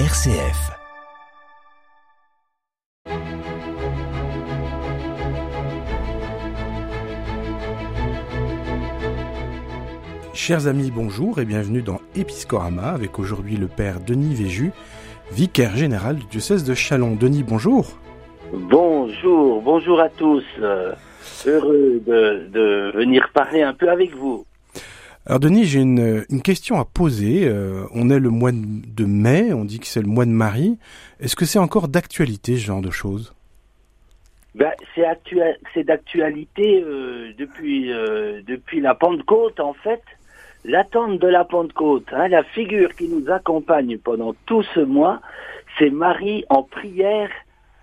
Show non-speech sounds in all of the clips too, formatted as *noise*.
RCF. Chers amis, bonjour et bienvenue dans Episcorama avec aujourd'hui le père Denis Véju, vicaire général du diocèse de Chalon. Denis, bonjour. Bonjour, bonjour à tous. Heureux de, venir parler un peu avec vous. Alors Denis, j'ai une, question à poser. Euh, on est le mois de mai, on dit que c'est le mois de Marie. Est-ce que c'est encore d'actualité ce genre de choses? Ben, C'est d'actualité euh, depuis, euh, depuis la Pentecôte en fait. L'attente de la Pentecôte, hein, la figure qui nous accompagne pendant tout ce mois, c'est Marie en prière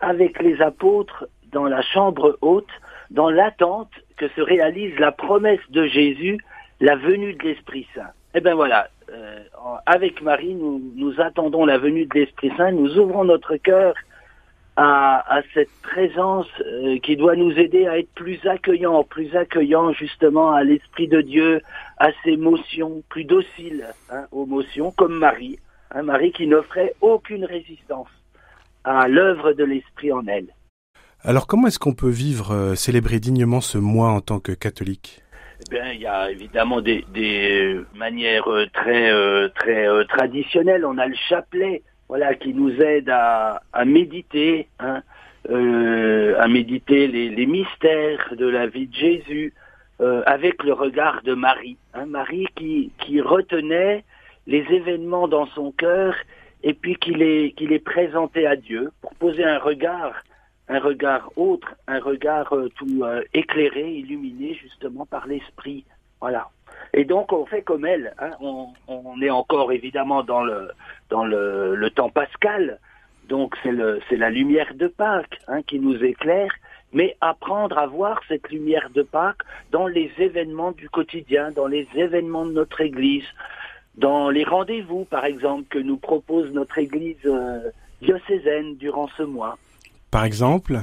avec les apôtres dans la chambre haute dans l'attente que se réalise la promesse de Jésus, la venue de l'Esprit Saint. Eh bien voilà, euh, avec Marie, nous, attendons la venue de l'Esprit Saint, nous ouvrons notre cœur à, à, cette présence euh, qui doit nous aider à être plus accueillants, plus accueillants justement à l'Esprit de Dieu, à ses motions, plus dociles hein, aux motions, comme Marie, hein, Marie qui n'offrait aucune résistance à l'œuvre de l'Esprit en elle. Alors comment est-ce qu'on peut vivre, euh, célébrer dignement ce mois en tant que catholique? Eh bien, il y a évidemment des, des manières euh, très euh, très traditionnelles. On a le chapelet, voilà, qui nous aide à, à méditer, hein, à méditer les, les, mystères de la vie de Jésus, avec le regard de Marie. Hein, Marie qui, qui retenait les événements dans son cœur et puis qui les, qui les présentait à Dieu pour poser un regard un regard autre, un regard euh, tout euh, éclairé, illuminé justement par l'esprit. Voilà. Et donc on fait comme elle. Hein. On, est encore évidemment dans le temps pascal. Donc c'est le c'est la lumière de Pâques hein, qui nous éclaire. Mais apprendre à voir cette lumière de Pâques dans les événements du quotidien, dans les événements de notre Église, dans les rendez-vous par exemple que nous propose notre Église euh, diocésaine durant ce mois. Par exemple?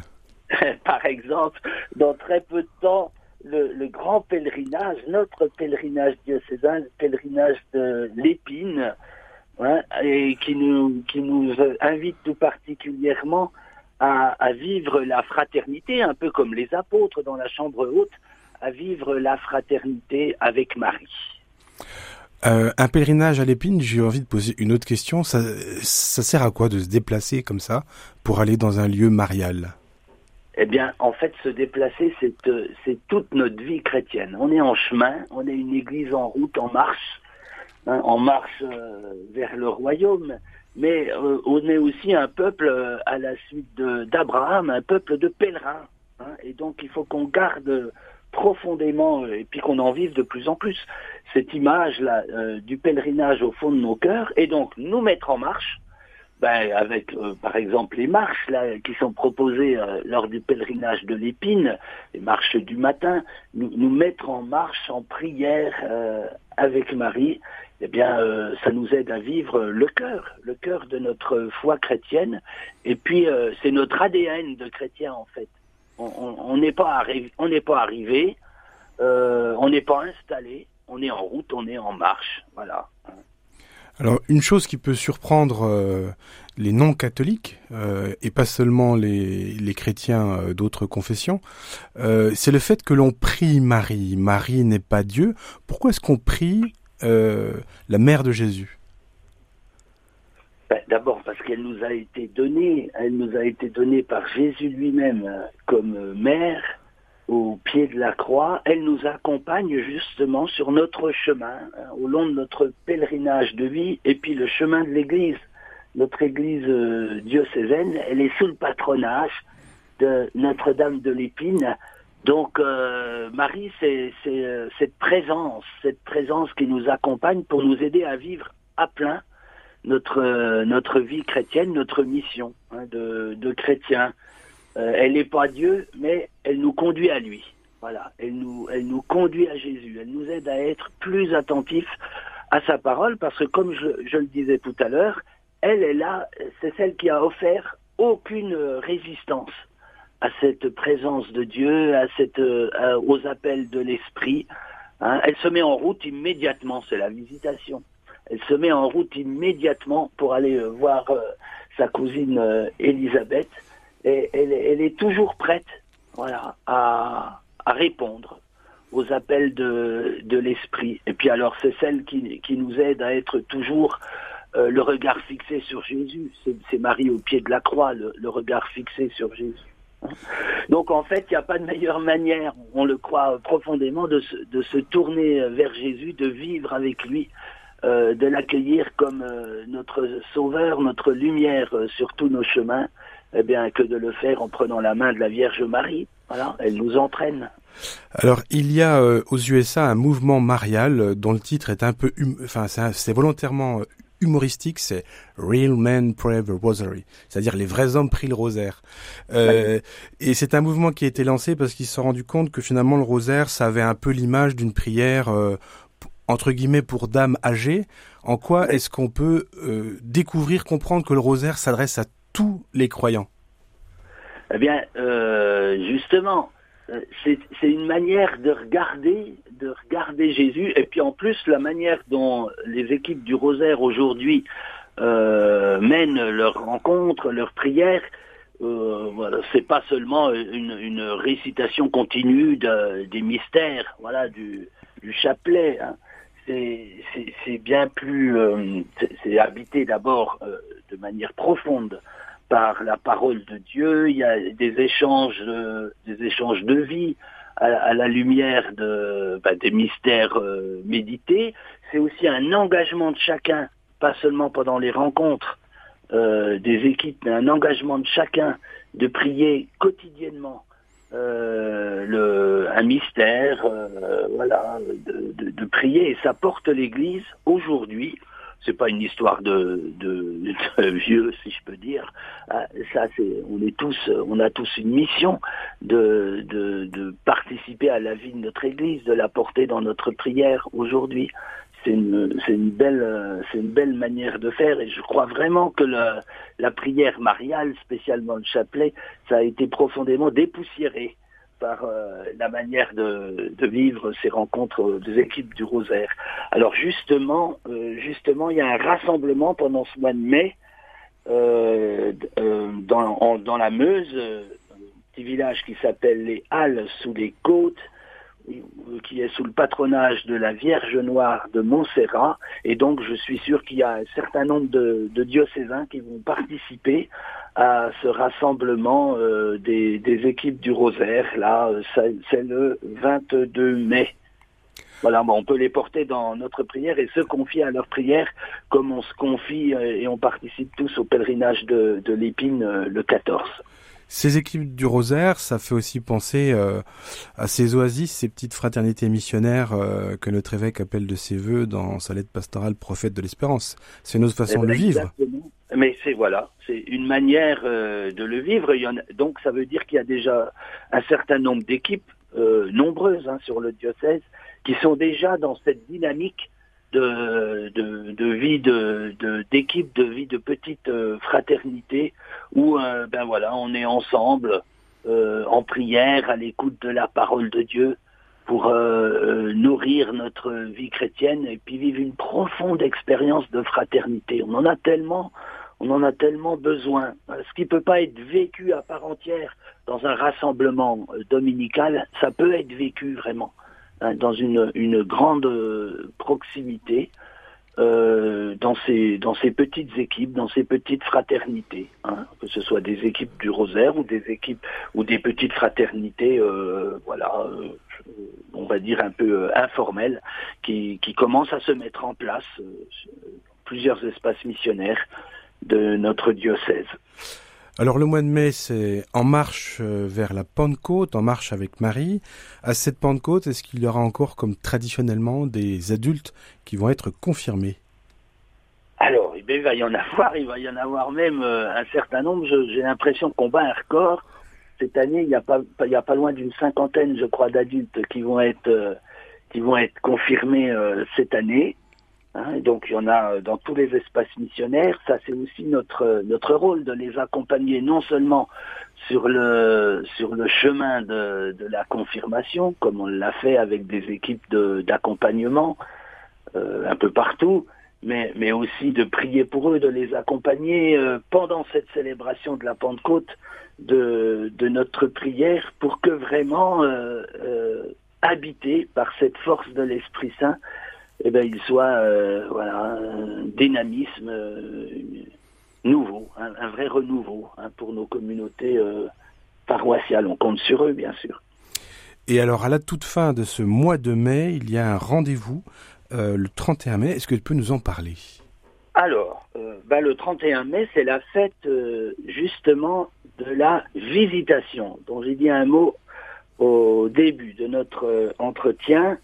*laughs* Par exemple, dans très peu de temps, le, grand pèlerinage, notre pèlerinage diocésain, le pèlerinage de l'épine, hein, et qui nous, qui nous invite tout particulièrement à, à, vivre la fraternité, un peu comme les apôtres dans la chambre haute, à vivre la fraternité avec Marie. Euh, un pèlerinage à l'épine, j'ai envie de poser une autre question. Ça, sert à quoi de se déplacer comme ça pour aller dans un lieu marial? Eh bien, en fait, se déplacer, c'est euh, c'est toute notre vie chrétienne. On est en chemin, on est une église en route, en marche, hein, en marche euh, vers le royaume. Mais on est aussi un peuple à la suite d'Abraham, un peuple de pèlerins. Hein, et donc, il faut qu'on garde profondément et puis qu'on en vive de plus en plus cette image là euh, du pèlerinage au fond de nos cœurs et donc nous mettre en marche ben, avec euh, par exemple les marches là qui sont proposées euh, lors du pèlerinage de l'épine les marches du matin nous, nous mettre en marche en prière avec Marie eh bien ça nous aide à vivre le cœur le cœur de notre foi chrétienne. Et puis c'est notre ADN de chrétien en fait. On n'est pas arrivé, on n'est pas arrivé, euh, on n'est pas installé, on est en route, on est en marche, voilà. Alors une chose qui peut surprendre euh, les non-catholiques euh, et pas seulement les, les chrétiens d'autres confessions, c'est le fait que l'on prie Marie. Marie n'est pas Dieu. Pourquoi est-ce qu'on prie la mère de Jésus? Ben, d'abord parce qu'elle nous a été donnée, elle nous a été donnée par Jésus lui-même euh, comme euh, mère au pied de la croix. Elle nous accompagne justement sur notre chemin, hein, au long de notre pèlerinage de vie, et puis le chemin de l'Église. Notre Église euh, diocésaine, elle est sous le patronage de Notre-Dame de l'Épine. Donc Marie, c'est cette présence, cette présence qui nous accompagne pour nous aider à vivre à plein notre euh, notre vie chrétienne, notre mission hein, de, de chrétien. Euh, elle n'est pas Dieu, mais elle nous conduit à lui. Voilà, elle nous elle nous conduit à Jésus. Elle nous aide à être plus attentifs à sa parole, parce que comme je, le disais tout à l'heure, elle est là, c'est celle qui a offert aucune résistance à cette présence de Dieu, à cette euh, aux appels de l'esprit. Hein. Elle se met en route immédiatement, c'est la visitation elle se met en route immédiatement pour aller voir sa cousine Elisabeth. Elle, est toujours prête voilà, à, répondre aux appels de, l'esprit. Et puis alors, c'est celle qui, nous aide à être toujours euh, le regard fixé sur Jésus. C'est Marie au pied de la croix, le, regard fixé sur Jésus. Donc en fait, il n'y a pas de meilleure manière, on le croit profondément, de se, tourner vers Jésus, de vivre avec lui, euh, de l'accueillir comme euh, notre sauveur, notre lumière sur tous nos chemins, eh bien que de le faire en prenant la main de la Vierge Marie. Voilà, elle nous entraîne. Alors, il y a euh, aux USA un mouvement marial euh, dont le titre est un peu, hum, enfin, c'est volontairement euh, humoristique, c'est Real Men Pray the Rosary, c'est-à-dire les vrais hommes prient le rosaire. Euh, et c'est un mouvement qui a été lancé parce qu'ils se sont rendu compte que finalement le rosaire, ça avait un peu l'image d'une prière entre guillemets pour dames âgées. En quoi est-ce qu'on peut découvrir, comprendre que le rosaire s'adresse à tous les croyants Eh bien, justement, euh, c'est une manière de regarder, de regarder Jésus, et puis en plus la manière dont les équipes du Rosaire aujourd'hui euh, mènent leurs rencontres, leurs prières. Euh, voilà, c'est pas seulement une, récitation continue de, des mystères, voilà, du, chapelet. Hein. C'est bien plus, euh, c'est habité d'abord euh, de manière profonde par la parole de Dieu, il y a des échanges, des échanges de vie à, la lumière de, bah, des mystères euh, médités. C'est aussi un engagement de chacun, pas seulement pendant les rencontres euh, des équipes, mais un engagement de chacun de prier quotidiennement euh, le, un mystère, voilà, de, de, prier. Et ça porte l'Église aujourd'hui c'est pas une histoire de, de, *laughs* vieux, si je peux dire. Ah, ça, c'est, on est tous, on a tous une mission de, participer à la vie de notre Église, de la porter dans notre prière aujourd'hui. C'est une, belle, c'est une belle manière de faire, et je crois vraiment que la prière mariale, spécialement le chapelet, ça a été profondément dépoussiéré par euh, la manière de, vivre ces rencontres des équipes du Rosaire. Alors justement, euh, justement, il y a un rassemblement pendant ce mois de mai euh, dans, dans, la Meuse, un petit village qui s'appelle les Halles sous les côtes, qui est sous le patronage de la Vierge Noire de Montserrat. Et donc, je suis sûr qu'il y a un certain nombre de, diocésains qui vont participer à ce rassemblement euh, des, équipes du Rosaire. Là, c'est le 22 mai. Voilà, on peut les porter dans notre prière et se confier à leur prière comme on se confie euh, et on participe tous au pèlerinage de, l'épine euh, le 14. Ces équipes du Rosaire, ça fait aussi penser euh, à ces oasis, ces petites fraternités missionnaires euh, que notre évêque appelle de ses voeux dans sa lettre pastorale Prophète de l'espérance. C'est une autre façon de vivre. Mais c'est voilà, c'est une manière euh, de le vivre. Donc ça veut dire qu'il y a déjà un certain nombre d'équipes nombreuses hein, sur le diocèse qui sont déjà dans cette dynamique de, vie de d'équipe, de, vie de petite euh, fraternité où euh, ben voilà, on est ensemble euh, en prière, à l'écoute de la parole de Dieu pour nourrir notre vie chrétienne et puis vivre une profonde expérience de fraternité. On en a tellement, on en a tellement besoin. Ce qui peut pas être vécu à part entière dans un rassemblement dominical, ça peut être vécu vraiment Hein, dans une, grande proximité euh, dans ces dans petites équipes, dans ces petites fraternités, hein, que ce soit des équipes du Rosaire ou des équipes ou des petites fraternités, euh, voilà, euh, on va dire un peu informelles, qui, commencent à se mettre en place plusieurs espaces missionnaires de notre diocèse. Alors le mois de mai, c'est en marche euh, vers la Pentecôte, en marche avec Marie. À cette Pentecôte, est-ce qu'il y aura encore, comme traditionnellement, des adultes qui vont être confirmés? Alors, eh il va y en avoir, il va y en avoir même euh, un certain nombre. J'ai l'impression qu'on bat un record. Cette année, il n'y a pas, il a pas loin d'une cinquantaine, je crois, d'adultes qui vont être euh, qui vont être confirmés cette année. Hein, donc il y en a euh, dans tous les espaces missionnaires. Ça c'est aussi notre euh, notre rôle de les accompagner non seulement sur le sur le chemin de, de la confirmation, comme on l'a fait avec des équipes d'accompagnement euh, un peu partout, mais, mais aussi de prier pour eux, de les accompagner euh, pendant cette célébration de la Pentecôte de, de notre prière pour que vraiment, euh, euh, habité par cette force de l'Esprit Saint, eh ben, il soit voilà, un dynamisme nouveau, un, vrai renouveau hein, pour nos communautés paroissiales. On compte sur eux, bien sûr. Et alors, à la toute fin de ce mois de mai, il y a un rendez-vous euh, le 31 mai. Est-ce que tu peux nous en parler? Alors, euh, bah, le 31 mai, c'est la fête euh, justement de la visitation, dont j'ai dit un mot au début de notre entretien.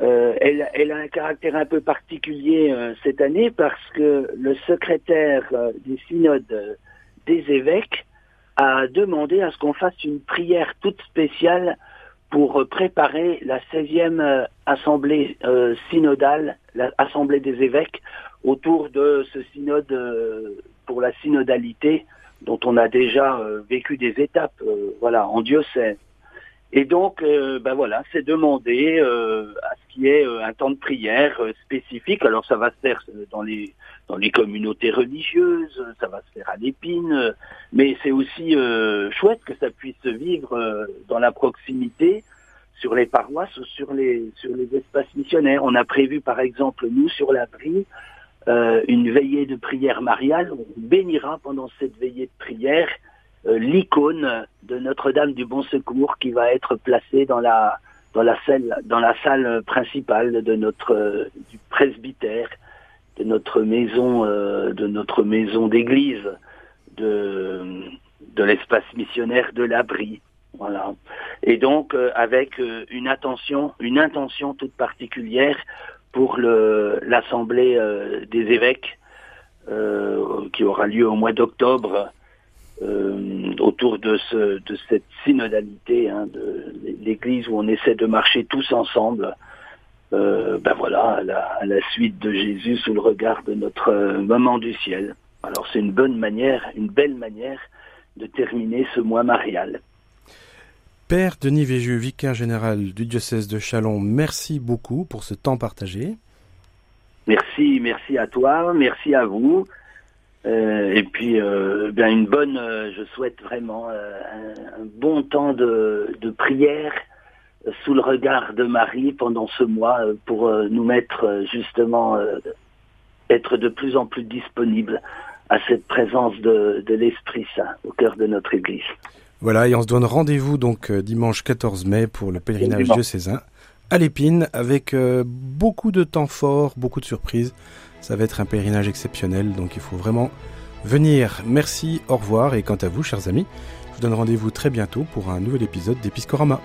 Elle, elle, a un caractère un peu particulier cette année parce que le secrétaire du synode des évêques a demandé à ce qu'on fasse une prière toute spéciale pour préparer la 16e euh, assemblée euh, synodale, l'assemblée des évêques, autour de ce synode euh, pour la synodalité dont on a déjà vécu des étapes voilà, en diocèse. Et donc, ben voilà, c'est demander à ce qu'il y ait un temps de prière spécifique. Alors, ça va se faire dans les dans les communautés religieuses, ça va se faire à l'épine, mais c'est aussi chouette que ça puisse vivre dans la proximité sur les paroisses ou sur les sur les espaces missionnaires. On a prévu par exemple nous sur l'abri euh, une veillée de prière mariale. On bénira pendant cette veillée de prière euh, l'icône de Notre-Dame du Bon Secours qui va être placée dans la dans la salle dans la salle principale de notre du presbytère de notre maison euh, de notre maison d'église de de l'espace missionnaire de l'abri voilà. Et donc euh, avec euh, une attention, une intention toute particulière pour l'assemblée euh, des évêques qui aura lieu au mois d'octobre autour de, ce, de cette synodalité hein, de l'Église où on essaie de marcher tous ensemble. ben voilà, à la, à la, suite de Jésus sous le regard de notre maman du ciel. Alors c'est une bonne manière, une belle manière de terminer ce mois marial. Père Denis Véjeux, vicaire général du diocèse de Chalon, merci beaucoup pour ce temps partagé. Merci, merci à toi, merci à vous. Euh, et puis, euh, bien une bonne, euh, je souhaite vraiment un, bon temps de, de prière sous le regard de Marie pendant ce mois pour nous mettre justement, être de plus en plus disponibles à cette présence de, de l'Esprit Saint au cœur de notre Église. Voilà, et on se donne rendez-vous donc dimanche 14 mai pour le pèlerinage diocésain à l'épine avec euh, beaucoup de temps fort, beaucoup de surprises. Ça va être un pèlerinage exceptionnel, donc il faut vraiment venir. Merci, au revoir, et quant à vous, chers amis, je vous donne rendez-vous très bientôt pour un nouvel épisode d'Episcorama.